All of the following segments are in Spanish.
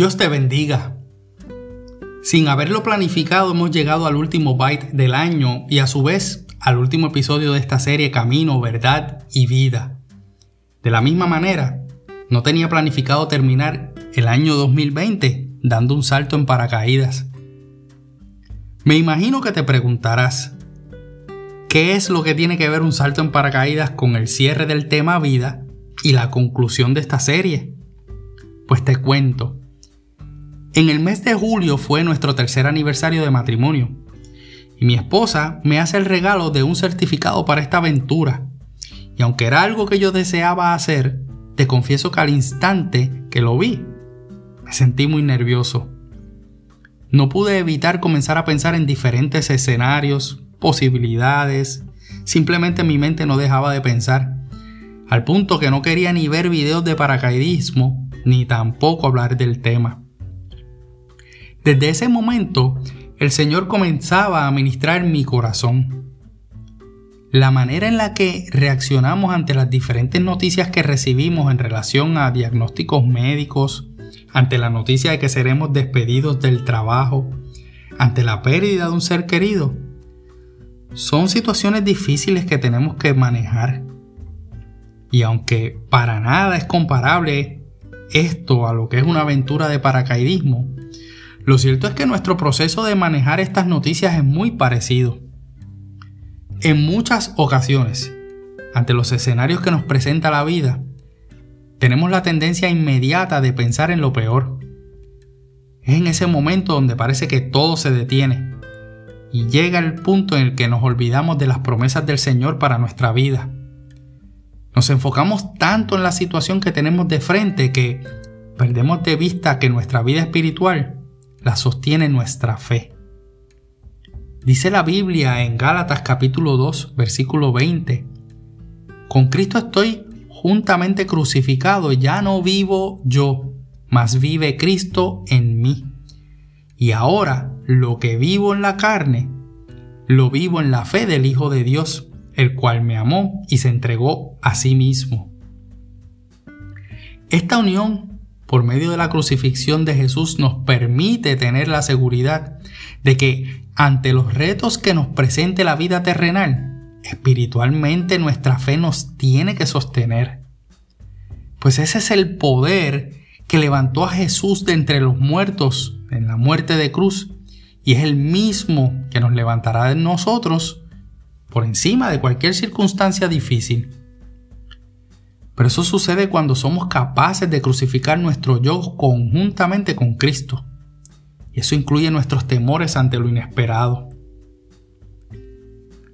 Dios te bendiga. Sin haberlo planificado hemos llegado al último byte del año y a su vez al último episodio de esta serie Camino, Verdad y Vida. De la misma manera, no tenía planificado terminar el año 2020 dando un salto en paracaídas. Me imagino que te preguntarás, ¿qué es lo que tiene que ver un salto en paracaídas con el cierre del tema vida y la conclusión de esta serie? Pues te cuento. En el mes de julio fue nuestro tercer aniversario de matrimonio y mi esposa me hace el regalo de un certificado para esta aventura. Y aunque era algo que yo deseaba hacer, te confieso que al instante que lo vi, me sentí muy nervioso. No pude evitar comenzar a pensar en diferentes escenarios, posibilidades, simplemente mi mente no dejaba de pensar, al punto que no quería ni ver videos de paracaidismo, ni tampoco hablar del tema. Desde ese momento, el Señor comenzaba a ministrar mi corazón. La manera en la que reaccionamos ante las diferentes noticias que recibimos en relación a diagnósticos médicos, ante la noticia de que seremos despedidos del trabajo, ante la pérdida de un ser querido, son situaciones difíciles que tenemos que manejar. Y aunque para nada es comparable esto a lo que es una aventura de paracaidismo, lo cierto es que nuestro proceso de manejar estas noticias es muy parecido. En muchas ocasiones, ante los escenarios que nos presenta la vida, tenemos la tendencia inmediata de pensar en lo peor. Es en ese momento donde parece que todo se detiene y llega el punto en el que nos olvidamos de las promesas del Señor para nuestra vida. Nos enfocamos tanto en la situación que tenemos de frente que perdemos de vista que nuestra vida espiritual la sostiene nuestra fe. Dice la Biblia en Gálatas capítulo 2, versículo 20, Con Cristo estoy juntamente crucificado, ya no vivo yo, mas vive Cristo en mí. Y ahora lo que vivo en la carne, lo vivo en la fe del Hijo de Dios, el cual me amó y se entregó a sí mismo. Esta unión por medio de la crucifixión de Jesús nos permite tener la seguridad de que ante los retos que nos presente la vida terrenal, espiritualmente nuestra fe nos tiene que sostener. Pues ese es el poder que levantó a Jesús de entre los muertos en la muerte de cruz y es el mismo que nos levantará de nosotros por encima de cualquier circunstancia difícil. Pero eso sucede cuando somos capaces de crucificar nuestro yo conjuntamente con Cristo. Y eso incluye nuestros temores ante lo inesperado.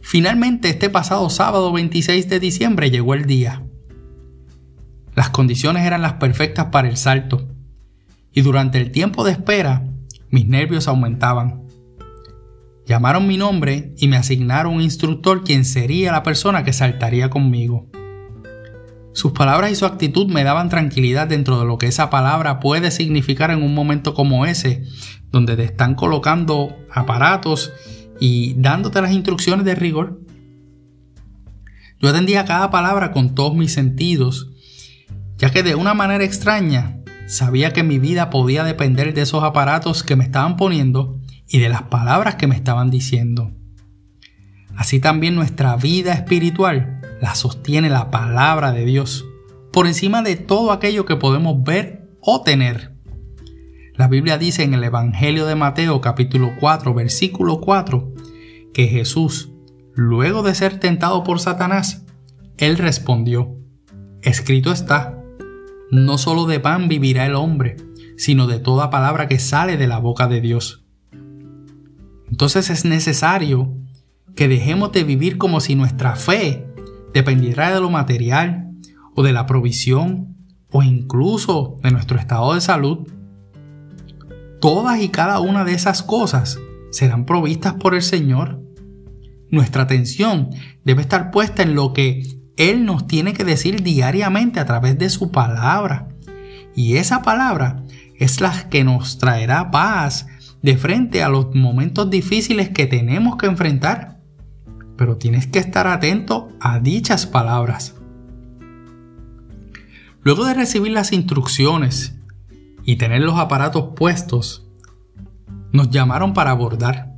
Finalmente, este pasado sábado 26 de diciembre llegó el día. Las condiciones eran las perfectas para el salto. Y durante el tiempo de espera, mis nervios aumentaban. Llamaron mi nombre y me asignaron un instructor quien sería la persona que saltaría conmigo. Sus palabras y su actitud me daban tranquilidad dentro de lo que esa palabra puede significar en un momento como ese, donde te están colocando aparatos y dándote las instrucciones de rigor. Yo atendía cada palabra con todos mis sentidos, ya que de una manera extraña sabía que mi vida podía depender de esos aparatos que me estaban poniendo y de las palabras que me estaban diciendo. Así también nuestra vida espiritual la sostiene la palabra de Dios, por encima de todo aquello que podemos ver o tener. La Biblia dice en el Evangelio de Mateo capítulo 4 versículo 4 que Jesús, luego de ser tentado por Satanás, él respondió, escrito está, no solo de pan vivirá el hombre, sino de toda palabra que sale de la boca de Dios. Entonces es necesario que dejemos de vivir como si nuestra fe dependerá de lo material o de la provisión o incluso de nuestro estado de salud. Todas y cada una de esas cosas serán provistas por el Señor. Nuestra atención debe estar puesta en lo que Él nos tiene que decir diariamente a través de su palabra. Y esa palabra es la que nos traerá paz de frente a los momentos difíciles que tenemos que enfrentar pero tienes que estar atento a dichas palabras. Luego de recibir las instrucciones y tener los aparatos puestos, nos llamaron para abordar.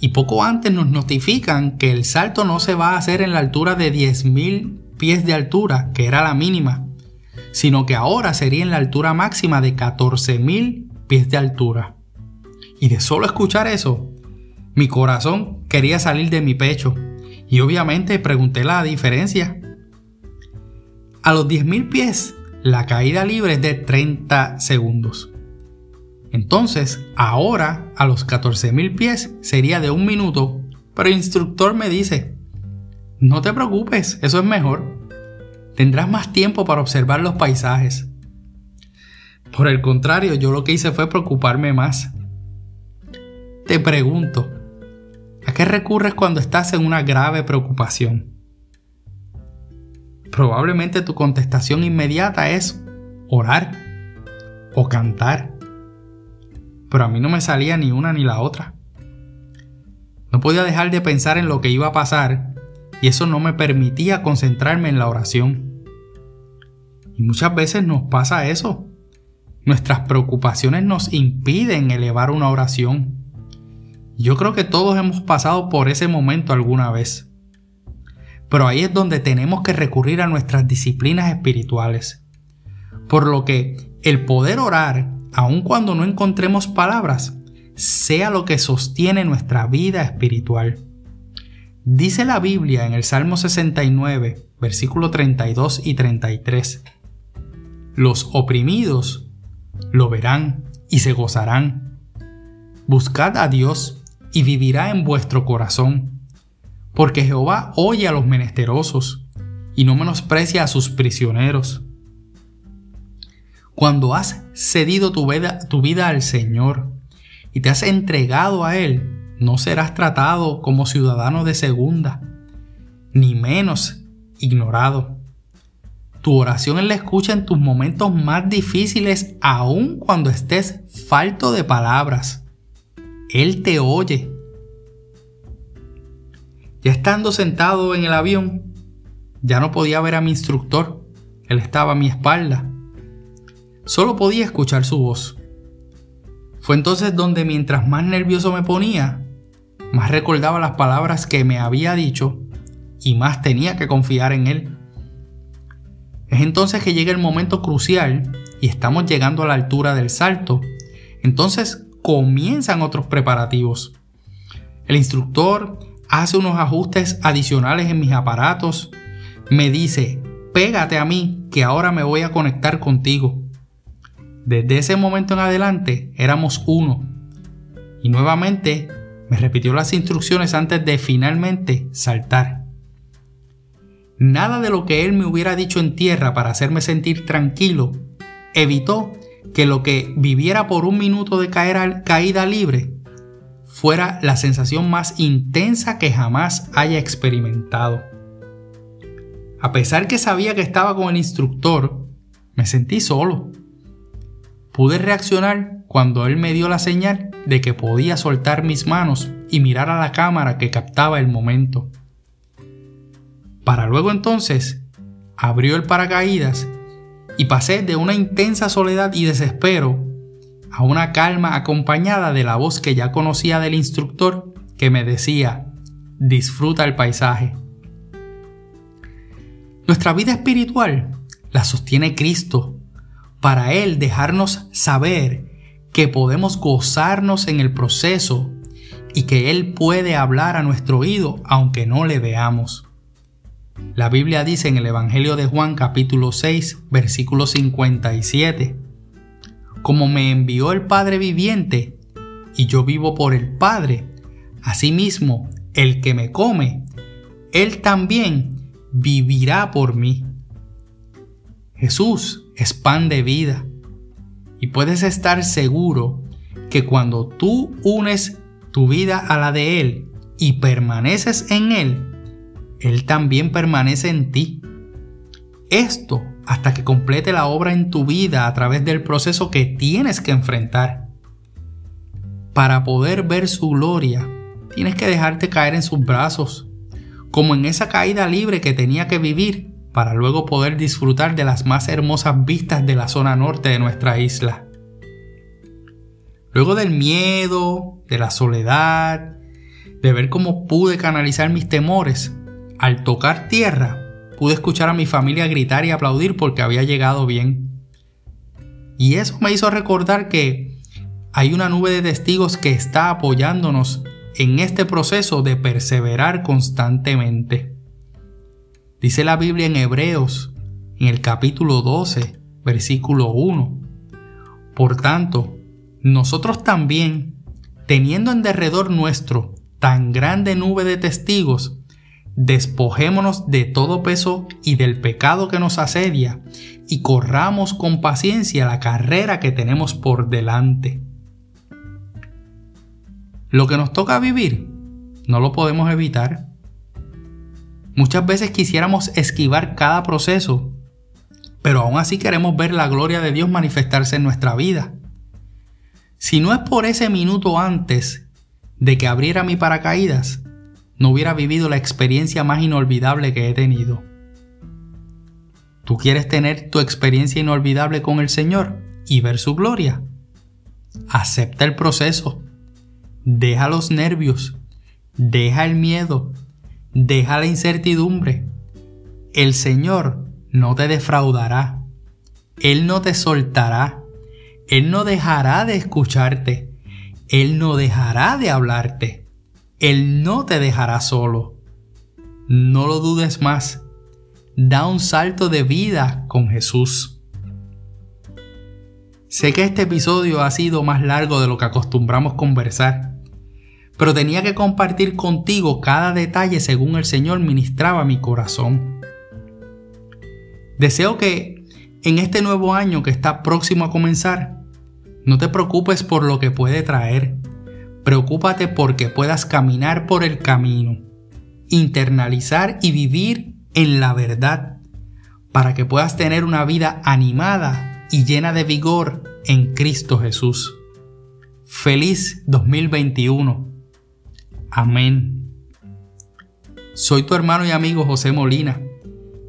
Y poco antes nos notifican que el salto no se va a hacer en la altura de 10.000 pies de altura, que era la mínima, sino que ahora sería en la altura máxima de 14.000 pies de altura. Y de solo escuchar eso, mi corazón quería salir de mi pecho y obviamente pregunté la diferencia. A los 10.000 pies, la caída libre es de 30 segundos. Entonces, ahora a los 14.000 pies sería de un minuto, pero el instructor me dice, no te preocupes, eso es mejor. Tendrás más tiempo para observar los paisajes. Por el contrario, yo lo que hice fue preocuparme más. Te pregunto, ¿a qué recurres cuando estás en una grave preocupación? Probablemente tu contestación inmediata es orar o cantar pero a mí no me salía ni una ni la otra. No podía dejar de pensar en lo que iba a pasar y eso no me permitía concentrarme en la oración. Y muchas veces nos pasa eso. Nuestras preocupaciones nos impiden elevar una oración. Yo creo que todos hemos pasado por ese momento alguna vez. Pero ahí es donde tenemos que recurrir a nuestras disciplinas espirituales. Por lo que el poder orar aun cuando no encontremos palabras, sea lo que sostiene nuestra vida espiritual. Dice la Biblia en el Salmo 69, versículo 32 y 33. Los oprimidos lo verán y se gozarán. Buscad a Dios y vivirá en vuestro corazón, porque Jehová oye a los menesterosos y no menosprecia a sus prisioneros. Cuando has cedido tu vida, al Señor y te has entregado a Él, no serás tratado como ciudadano de segunda, ni menos ignorado. Tu oración Él la escucha en tus momentos más difíciles, aun cuando estés falto de palabras. Él te oye. Ya estando sentado en el avión, ya no podía ver a mi instructor. Él estaba a mi espalda. Solo podía escuchar su voz. Fue entonces donde mientras más nervioso me ponía, más recordaba las palabras que me había dicho y más tenía que confiar en él. Es entonces que llega el momento crucial y estamos llegando a la altura del salto. Entonces comienzan otros preparativos. El instructor hace unos ajustes adicionales en mis aparatos. Me dice, pégate a mí que ahora me voy a conectar contigo. Desde ese momento en adelante éramos uno. Y nuevamente me repitió las instrucciones antes de finalmente saltar. Nada de lo que él me hubiera dicho en tierra para hacerme sentir tranquilo evitó que lo que viviera por un minuto de caer caída libre fuera la sensación más intensa que jamás haya experimentado. A pesar que sabía que estaba con el instructor, me sentí solo. Pude reaccionar cuando él me dio la señal de que podía soltar mis manos y mirar a la cámara que captaba el momento. Para luego entonces abrió el paracaídas y pasé de una intensa soledad y desespero a una calma acompañada de la voz que ya conocía del instructor que me decía, disfruta el paisaje. Nuestra vida espiritual la sostiene Cristo para Él dejarnos saber que podemos gozarnos en el proceso y que Él puede hablar a nuestro oído aunque no le veamos. La Biblia dice en el Evangelio de Juan capítulo 6 versículo 57, Como me envió el Padre viviente y yo vivo por el Padre, asimismo el que me come, Él también vivirá por mí. Jesús es pan de vida. Y puedes estar seguro que cuando tú unes tu vida a la de Él y permaneces en Él, Él también permanece en ti. Esto hasta que complete la obra en tu vida a través del proceso que tienes que enfrentar. Para poder ver su gloria, tienes que dejarte caer en sus brazos, como en esa caída libre que tenía que vivir para luego poder disfrutar de las más hermosas vistas de la zona norte de nuestra isla. Luego del miedo, de la soledad, de ver cómo pude canalizar mis temores, al tocar tierra, pude escuchar a mi familia gritar y aplaudir porque había llegado bien. Y eso me hizo recordar que hay una nube de testigos que está apoyándonos en este proceso de perseverar constantemente. Dice la Biblia en Hebreos, en el capítulo 12, versículo 1. Por tanto, nosotros también, teniendo en derredor nuestro tan grande nube de testigos, despojémonos de todo peso y del pecado que nos asedia y corramos con paciencia la carrera que tenemos por delante. Lo que nos toca vivir no lo podemos evitar. Muchas veces quisiéramos esquivar cada proceso, pero aún así queremos ver la gloria de Dios manifestarse en nuestra vida. Si no es por ese minuto antes de que abriera mi paracaídas, no hubiera vivido la experiencia más inolvidable que he tenido. ¿Tú quieres tener tu experiencia inolvidable con el Señor y ver su gloria? Acepta el proceso. Deja los nervios. Deja el miedo. Deja la incertidumbre. El Señor no te defraudará. Él no te soltará. Él no dejará de escucharte. Él no dejará de hablarte. Él no te dejará solo. No lo dudes más. Da un salto de vida con Jesús. Sé que este episodio ha sido más largo de lo que acostumbramos conversar, pero tenía que compartir contigo cada detalle según el Señor ministraba mi corazón. Deseo que en este nuevo año que está próximo a comenzar, no te preocupes por lo que puede traer Preocúpate porque puedas caminar por el camino, internalizar y vivir en la verdad, para que puedas tener una vida animada y llena de vigor en Cristo Jesús. Feliz 2021. Amén. Soy tu hermano y amigo José Molina,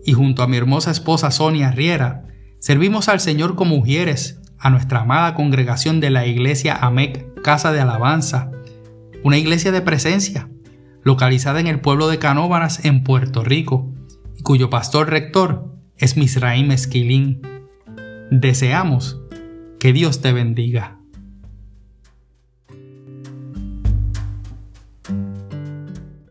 y junto a mi hermosa esposa Sonia Riera, servimos al Señor como mujeres a nuestra amada congregación de la iglesia AMEC Casa de Alabanza, una iglesia de presencia, localizada en el pueblo de Canóvanas en Puerto Rico, y cuyo pastor rector es Misraim Esquilín. Deseamos que Dios te bendiga.